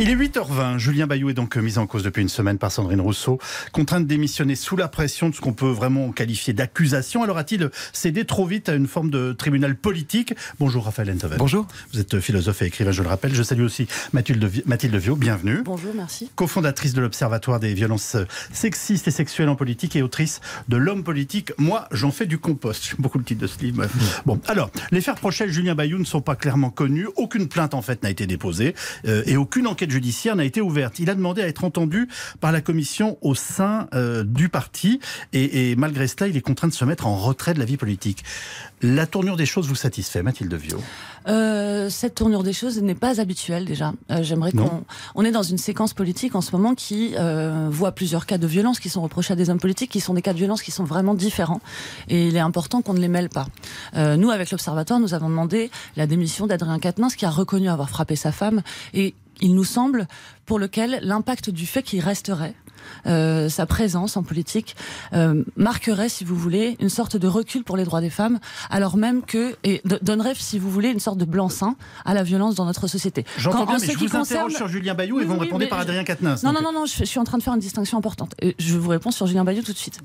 Il est 8h20. Julien Bayou est donc mis en cause depuis une semaine par Sandrine Rousseau, contraint de démissionner sous la pression de ce qu'on peut vraiment qualifier d'accusation. Alors a-t-il cédé trop vite à une forme de tribunal politique? Bonjour Raphaël Enthoven. Bonjour. Vous êtes philosophe et écrivain, je le rappelle. Je salue aussi Mathilde, Mathilde Viau, bienvenue. Bonjour, merci. Cofondatrice de l'Observatoire des violences sexistes et sexuelles en politique et autrice de L'homme politique. Moi, j'en fais du compost. J'aime beaucoup le titre de ce livre. Bon, alors, les faits reprochés Julien Bayou ne sont pas clairement connus. Aucune plainte en fait n'a été déposée euh, et aucune enquête judiciaire n'a été ouverte. Il a demandé à être entendu par la commission au sein euh, du parti et, et, malgré cela, il est contraint de se mettre en retrait de la vie politique. La tournure des choses vous satisfait, Mathilde Viau? Euh, Cette tournure des choses n'est pas habituelle déjà. Euh, J'aimerais qu'on on est dans une séquence politique en ce moment qui voit plusieurs cas de violence qui sont reprochés à des hommes politiques, qui sont des cas de violence qui sont vraiment différents. Et il est important qu'on ne les mêle pas. Nous, avec l'Observatoire, nous avons demandé la démission d'Adrien Quatennens, qui a reconnu avoir frappé sa femme et il nous semble, pour lequel l'impact du fait qu'il resterait, euh, sa présence en politique euh, marquerait, si vous voulez, une sorte de recul pour les droits des femmes, alors même que et donnerait, si vous voulez, une sorte de blanc-seing à la violence dans notre société. J'entends bien, mais je vous concerne... sur Julien Bayou oui, et vous me répondez par Adrien Quatennens. Non, non, non, non, je, je, suis en train de faire une distinction importante. Et je vous réponds sur Julien Bayou tout de suite.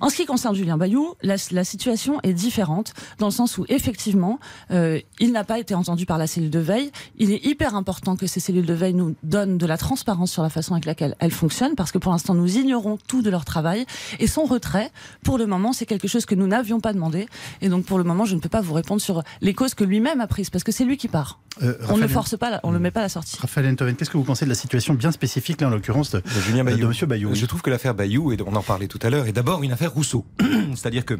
En ce qui concerne Julien Bayou, la, la situation est différente dans le sens où effectivement, euh, il n'a pas été entendu par la cellule de veille. Il est hyper important que ces cellules de veille nous donnent de la transparence sur la façon avec laquelle elles fonctionnent, parce que pour l'instant, nous ignorons tout de leur travail. Et son retrait, pour le moment, c'est quelque chose que nous n'avions pas demandé. Et donc, pour le moment, je ne peux pas vous répondre sur les causes que lui-même a prises, parce que c'est lui qui part. Euh, on ne force pas, on ne met pas à la sortie. Raphaël Enthoven, qu'est-ce que vous pensez de la situation bien spécifique, là, en l'occurrence, de, de, Julien Bayou, de Monsieur Bayou Je trouve que l'affaire Bayou, et on en parlait tout à l'heure, est d'abord une affaire Rousseau. C'est-à-dire que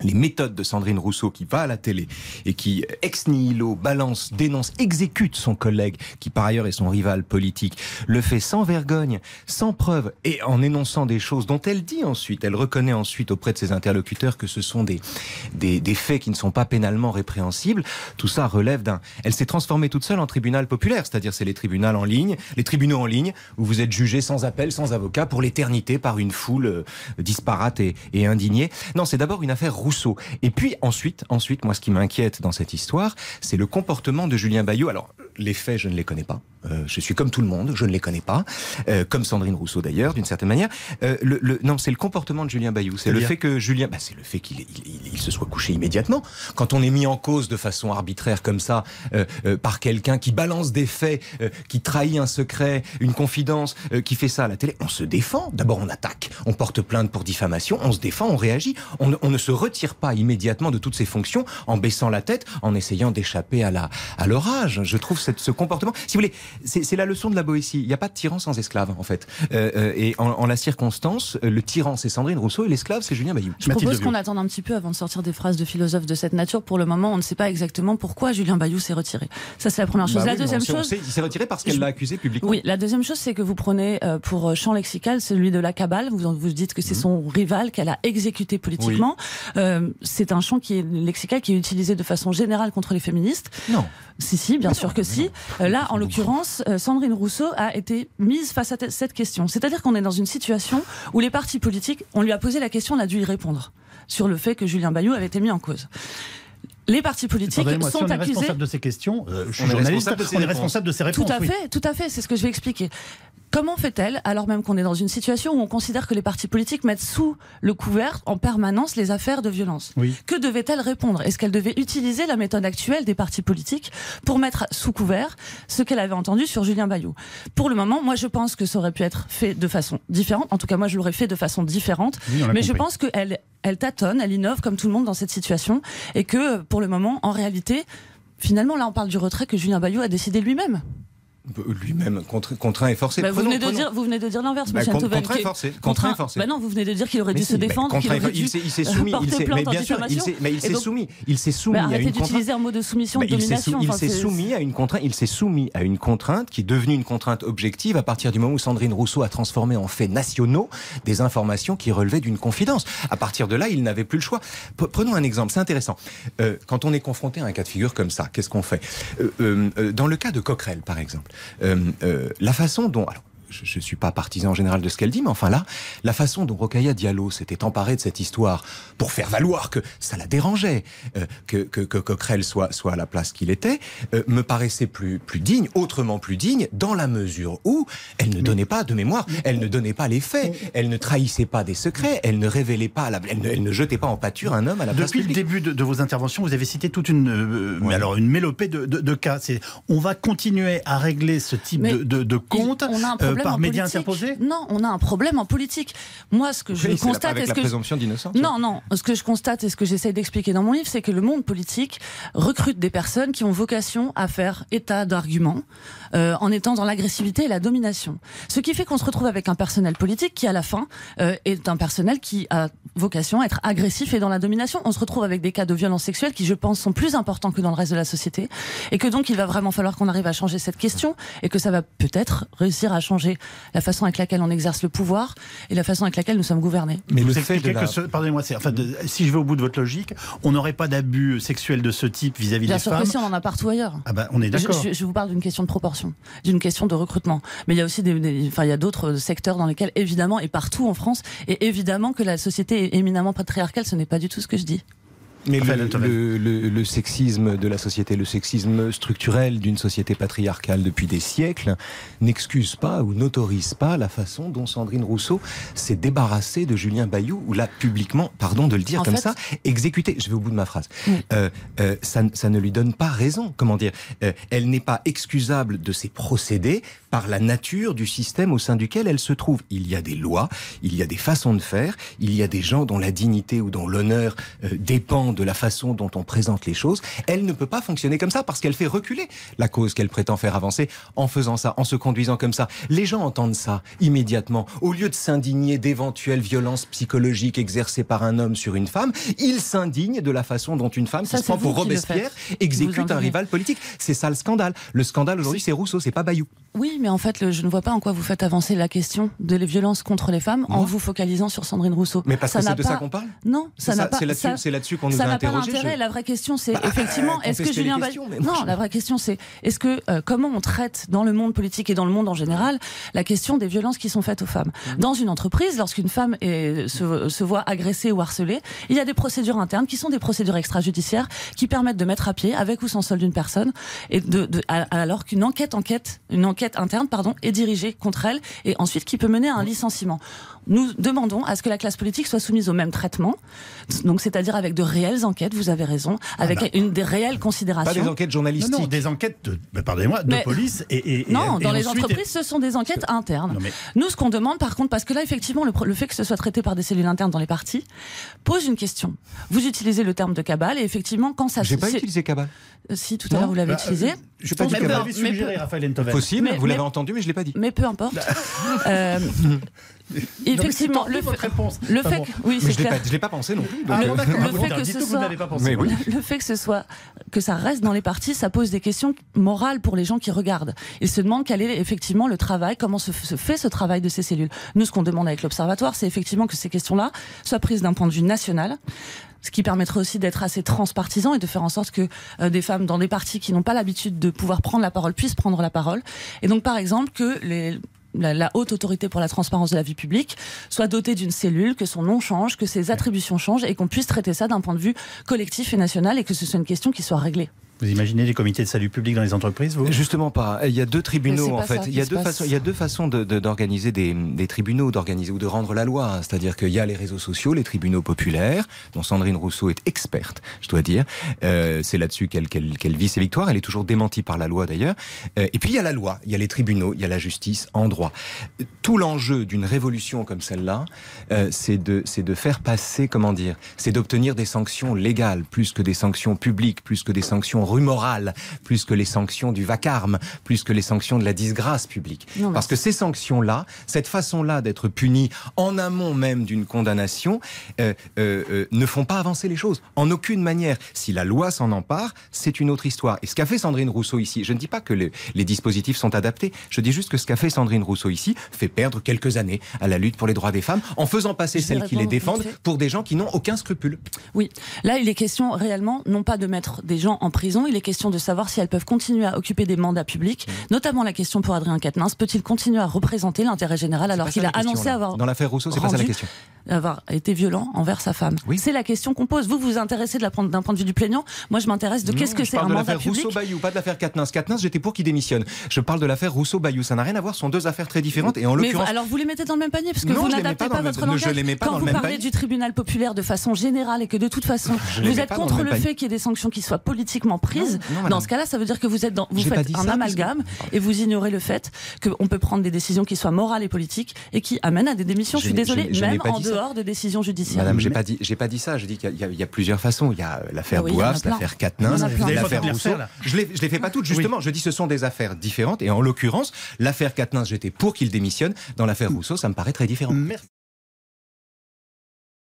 les méthodes de Sandrine Rousseau qui va à la télé et qui ex nihilo balance, dénonce, exécute son collègue qui par ailleurs est son rival politique, le fait sans vergogne, sans preuve et en énonçant des choses dont elle dit ensuite, elle reconnaît ensuite auprès de ses interlocuteurs que ce sont des, des, des faits qui ne sont pas pénalement répréhensibles, tout ça relève d'un... Elle s'est transformée toute seule en tribunal populaire, c'est-à-dire c'est les tribunaux en ligne, les tribunaux en ligne où vous êtes jugé sans appel, sans avocat pour l'éternité par une foule euh, disparate et, et indignée. Non, c'est d'abord une affaire Rousseau. Et puis ensuite, ensuite, moi, ce qui m'inquiète dans cette histoire, c'est le comportement de Julien Bayou. Alors, les faits, je ne les connais pas. Euh, je suis comme tout le monde, je ne les connais pas. Euh, comme Sandrine Rousseau d'ailleurs, d'une certaine manière. Euh, le, le, non, c'est le comportement de Julien Bayou. C'est le fait que Julien, bah, c'est le fait qu'il il, il, il, se soit couché immédiatement. Quand on est mis en cause de façon arbitraire comme ça euh, euh, par quelqu'un qui balance des faits, euh, qui trahit un secret, une confidence, qui fait ça à la télé, on se défend. D'abord, on attaque, on porte plainte pour diffamation, on se défend, on réagit. On, on ne se retire pas immédiatement de toutes ses fonctions en baissant la tête, en essayant d'échapper à la à l'orage. Je trouve cette, ce comportement, si vous voulez, c'est la leçon de la Boétie. Il n'y a pas de tyran sans esclave, en fait. Euh, euh, et en, en, la circonstance, le tyran, c'est Sandrine Rousseau et l'esclave, c'est Julien Bayou. Je propose qu'on attende un petit peu avant de sortir des phrases de philosophes de cette nature. Pour le moment, on ne sait pas exactement pourquoi Julien Bayou s'est retiré. Ça, c'est la première chose. Bah la oui, deuxième sait, chose. Sait, il s'est retiré parce qu'elle l'a accusé publiquement. Oui, la deuxième chose, c'est que vous prenez euh, pour champ lexical celui de la cabale. Vous, vous dites que c'est mmh. son rival qu'elle a exécuté politiquement. Oui. Euh, c'est un champ qui est lexical qui est utilisé de façon générale contre les féministes. Non. Si, si, bien sûr que si. Euh, là, en l'occurrence, euh, Sandrine Rousseau a été mise face à cette question. C'est-à-dire qu'on est dans une situation où les partis politiques, on lui a posé la question, on a dû y répondre sur le fait que Julien Bayou avait été mis en cause. Les partis politiques sont si on est accusés. responsable de ces questions. Euh, je suis on journaliste. Est on est responsable de ces réponses. Tout à fait, tout à fait. C'est ce que je vais expliquer. Comment fait-elle, alors même qu'on est dans une situation où on considère que les partis politiques mettent sous le couvert en permanence les affaires de violence? Oui. Que devait-elle répondre? Est-ce qu'elle devait utiliser la méthode actuelle des partis politiques pour mettre sous couvert ce qu'elle avait entendu sur Julien Bayou? Pour le moment, moi je pense que ça aurait pu être fait de façon différente. En tout cas, moi je l'aurais fait de façon différente. Oui, mais compris. je pense qu'elle elle tâtonne, elle innove comme tout le monde dans cette situation et que pour le moment, en réalité, finalement là on parle du retrait que Julien Bayou a décidé lui-même lui-même contraint et forcé. Bah, vous, venez de dire, vous venez de dire l'inverse, bah, monsieur Antoven. Contraint et forcé. Contraint et forcé. Bah non, vous venez de dire qu'il aurait dû si, se défendre, qu'il aurait il dû il s'est soumis, il s'est, mais bien sûr, il s'est, mais il s'est soumis, il s'est soumis à une contrainte. d'utiliser un mot de soumission, de domination. Il s'est soumis à une contrainte, il s'est soumis à une contrainte qui est devenue une contrainte objective à partir du moment où Sandrine Rousseau a transformé en faits nationaux des informations qui relevaient d'une confidence. À partir de là, il n'avait plus le choix. Prenons un exemple, c'est intéressant. Euh, quand on est confronté à un cas de figure comme ça, qu'est-ce qu'on fait? Euh, euh, Dans le cas de Coquerel, par exemple. Euh, la façon dont... je ne suis pas partisan en général de ce qu'elle dit, mais enfin là, la façon dont Rokhaya Diallo s'était emparée de cette histoire pour faire valoir que ça la dérangeait, euh, que, que, que, Coquerel soit, soit à la place qu'il était, euh, me paraissait plus, plus digne, autrement plus digne, dans la mesure où elle ne donnait pas de mémoire, elle ne donnait pas les faits, elle ne trahissait pas des secrets, elle ne révélait pas, la, elle, ne, elle, ne, jetait pas en pâture un homme à la place Depuis le début de, de, vos interventions, vous avez cité toute une, euh, mais alors une mélopée de, de, de cas. On va continuer à régler ce type de, de, de compte par médias interposés Non, on a un problème en politique. Moi, ce que je oui, constate, est la que présomption d'innocence. Non, non. Ce que je constate et ce que j'essaie d'expliquer dans mon livre, c'est que le monde politique recrute des personnes qui ont vocation à faire état d'arguments euh, en étant dans l'agressivité et la domination. Ce qui fait qu'on se retrouve avec un personnel politique qui, à la fin, euh, est un personnel qui a vocation à être agressif et dans la domination. On se retrouve avec des cas de violence sexuelle qui, je pense, sont plus importants que dans le reste de la société et que donc il va vraiment falloir qu'on arrive à changer cette question et que ça va peut-être réussir à changer la façon avec laquelle on exerce le pouvoir et la façon avec laquelle nous sommes gouvernés. Mais le fait de la... que ce, pardonnez-moi, enfin, de, si je vais au bout de votre logique, on n'aurait pas d'abus sexuels de ce type vis-à-vis Bien des sûr femmes. Que si, on en a partout ailleurs. Ah ben, on est d'accord. Je, je, je, vous parle d'une question de proportion, d'une question de recrutement. Mais il y a aussi des, des enfin, il y a d'autres secteurs dans lesquels, évidemment, et partout en France, et évidemment que la société est éminemment patriarcale, ce n'est pas du tout ce que je dis. Mais le, le, le, le, sexisme de la société, le sexisme structurel d'une société patriarcale depuis des siècles n'excuse pas ou n'autorise pas la façon dont Sandrine Rousseau s'est débarrassée de Julien Bayou ou l'a publiquement, pardon de le dire en comme fait, ça, exécuté. Je vais au bout de ma phrase. Oui. Euh, euh, ça, ça, ne lui donne pas raison. Comment dire? Euh, Elle n'est pas excusable de ses procédés par la nature du système au sein duquel elle se trouve. Il y a des lois, il y a des façons de faire, il y a des gens dont la dignité ou dont l'honneur euh, de la façon dont on présente les choses. Elle ne peut pas fonctionner comme ça parce qu'elle fait reculer la cause qu'elle prétend faire avancer en faisant ça, en se conduisant comme ça. Les gens entendent ça immédiatement. Au lieu de s'indigner d'éventuelles violences psychologiques exercées par un homme sur une femme, ils s'indignent de la façon dont une femme Ça, qui se prend pour Robespierre exécute un rival politique. C'est ça le scandale. Le scandale aujourd'hui, c'est Rousseau, c'est pas Bayou. Oui, mais en fait, le- je ne vois pas en quoi vous faites avancer la question de les violences contre les femmes en vous focalisant sur Sandrine Rousseau. Mais parce Ça que c'est de pas- ça qu'on parle Non, ça n'a pas. c'est là-dessus- là-dessus qu'on nous ça a n'a pas d'intérêt. je- La vraie question, c'est Bah, effectivement, est-ce que Julien Bay- questions, mais- Non, la vraie question, c'est est-ce que euh, comment on traite dans le monde politique et dans le monde en général la question des violences qui sont faites aux femmes? Mmh. Dans une entreprise, lorsqu'une femme est- se, se voit agressée ou harcelée, il y a des procédures internes qui sont des procédures extrajudiciaires qui permettent de mettre à pied, avec ou sans solde, une personne, et de, alors qu'une enquête, enquête, une enquête interne, pardon, est dirigée contre elle et ensuite qui peut mener à un licenciement. Nous demandons à ce que la classe politique soit soumise au même traitement, donc c'est-à-dire avec de réelles enquêtes. Vous avez raison, avec bah. une des réelles Pas considérations. des enquêtes journalistiques. non, des enquêtes, de, bah, pardonnez-moi, de Mais- police et, et- et- Non, et dans les entreprises, ce sont des enquêtes internes. Non, mais- Nous, ce qu'on demande, par contre, parce que là, effectivement, le, fait que ce soit traité par des cellules internes dans les partis pose une question. Vous utilisez le terme de cabale, et effectivement, quand ça J'ai pas utilisé cabale. Euh, Si, tout à l'heure, vous l'avez Bah, utilisé. euh, Je pas dit Enthoven. Possible, Vous l'avez entendu, mais je l'ai pas dit. Mais peu importe. Effectivement, le votre fait, réponse. le Enfin fait bon. que, oui, c'est clair. pas, je l'ai pas pensé non plus. Ah, euh, le Ah, bon, fait que dites ce que vous soit- n'avez pas pensé. Mais oui. Le fait que ce soit que ça reste dans les partis, ça pose des questions morales pour les gens qui regardent. Ils se demandent quel est effectivement le travail, comment se, se fait ce travail de ces cellules. Nous, ce qu'on demande avec l'observatoire, c'est effectivement que ces questions-là soient prises d'un point de vue national. Ce qui permettrait aussi d'être assez transpartisan et de faire en sorte que euh, des femmes dans des partis qui n'ont pas l'habitude de pouvoir prendre la parole puissent prendre la parole. Et donc, par exemple, que les, la, haute autorité pour la transparence de la vie publique soit dotée d'une cellule, que son nom change, que ses attributions changent et qu'on puisse traiter ça d'un point de vue collectif et national et que ce soit une question qui soit réglée. Vous imaginez les comités de salut public dans les entreprises, vous? Justement pas. Il y a deux tribunaux en fait. Il y a deux façons. Il y a deux façons de- de- d'organiser des, des tribunaux, d'organiser ou de rendre la loi. C'est-à-dire qu'il y a les réseaux sociaux, les tribunaux populaires, dont Sandrine Rousseau est experte, je dois dire. Euh, c'est là-dessus qu'elle vit ses victoires. Elle est toujours démentie par la loi d'ailleurs. Euh, et puis il y a la loi, il y a les tribunaux, il y a la justice en droit. Tout l'enjeu d'une révolution comme celle-là, euh, c'est de c'est de faire passer, comment dire, c'est d'obtenir des sanctions légales plus que des sanctions publiques, plus que des sanctions rumorales, plus que les sanctions du vacarme, plus que les sanctions de la disgrâce publique. Non, Parce que ces sanctions-là, cette façon-là d'être puni en amont même d'une condamnation, euh, euh, euh, ne font pas avancer les choses. En aucune manière. Si la loi s'en empare, c'est une autre histoire. Et ce qu'a fait Sandrine Rousseau ici, je ne dis pas que les, les dispositifs sont adaptés, je dis juste que ce qu'a fait Sandrine Rousseau ici fait perdre quelques années à la lutte pour les droits des femmes en faisant passer Je celles qui les défendent pour des gens qui n'ont aucun scrupule. Oui, là il est question réellement non pas de mettre des gens en prison, Il est question de savoir si elles peuvent continuer à occuper des mandats publics, Mmh. notamment la question pour Adrien Quatennens. Peut-il continuer à représenter l'intérêt général alors qu'il a annoncé là. avoir Dans l'affaire Rousseau, c'est pas ça la rendu- question. avoir été violent envers sa femme Oui. C'est la question qu'on pose. Vous vous intéressez d'un point de vue du plaignant. Moi, je m'intéresse de qu'est-ce que c'est un de mandat public. Rousseau-Bayou, pas de l'affaire Quatennens. Quatennens, j'étais pour qu'il démissionne. Je parle de l'affaire Rousseau-Bayou. Ça n'a rien à voir, ce sont deux affaires très différentes. Et en l'occurrence, alors vous les mettez dans le même panier parce que Non, vous n'adaptez pas pas, votre langage. je les mets pas Quand dans vous le même parlez panier. du tribunal populaire de façon générale et que de toute façon vous êtes contre le fait qu'il y ait des sanctions qui soient politiquement Non, non, dans ce cas-là, ça veut dire que vous êtes dans, vous J'ai pas faites dit un ça, amalgame et vous ignorez le fait qu'on peut prendre des décisions qui soient morales et politiques et qui amènent à des démissions. Je, Je suis désolée, je n'ai même pas en ça. dehors de décisions judiciaires. Madame, j'ai pas dit, j'ai pas dit ça. Je dis qu'il y, a- y plusieurs façons. Il y a l'affaire Ah oui, l'affaire Quatennens, l'affaire Rousseau. Je les, je les fais pas toutes justement. Je dis ce sont des affaires différentes. Et en l'occurrence, l'affaire Quatennens, j'étais pour qu'il démissionne. Dans l'affaire Rousseau, ça me paraît très différent. Merci.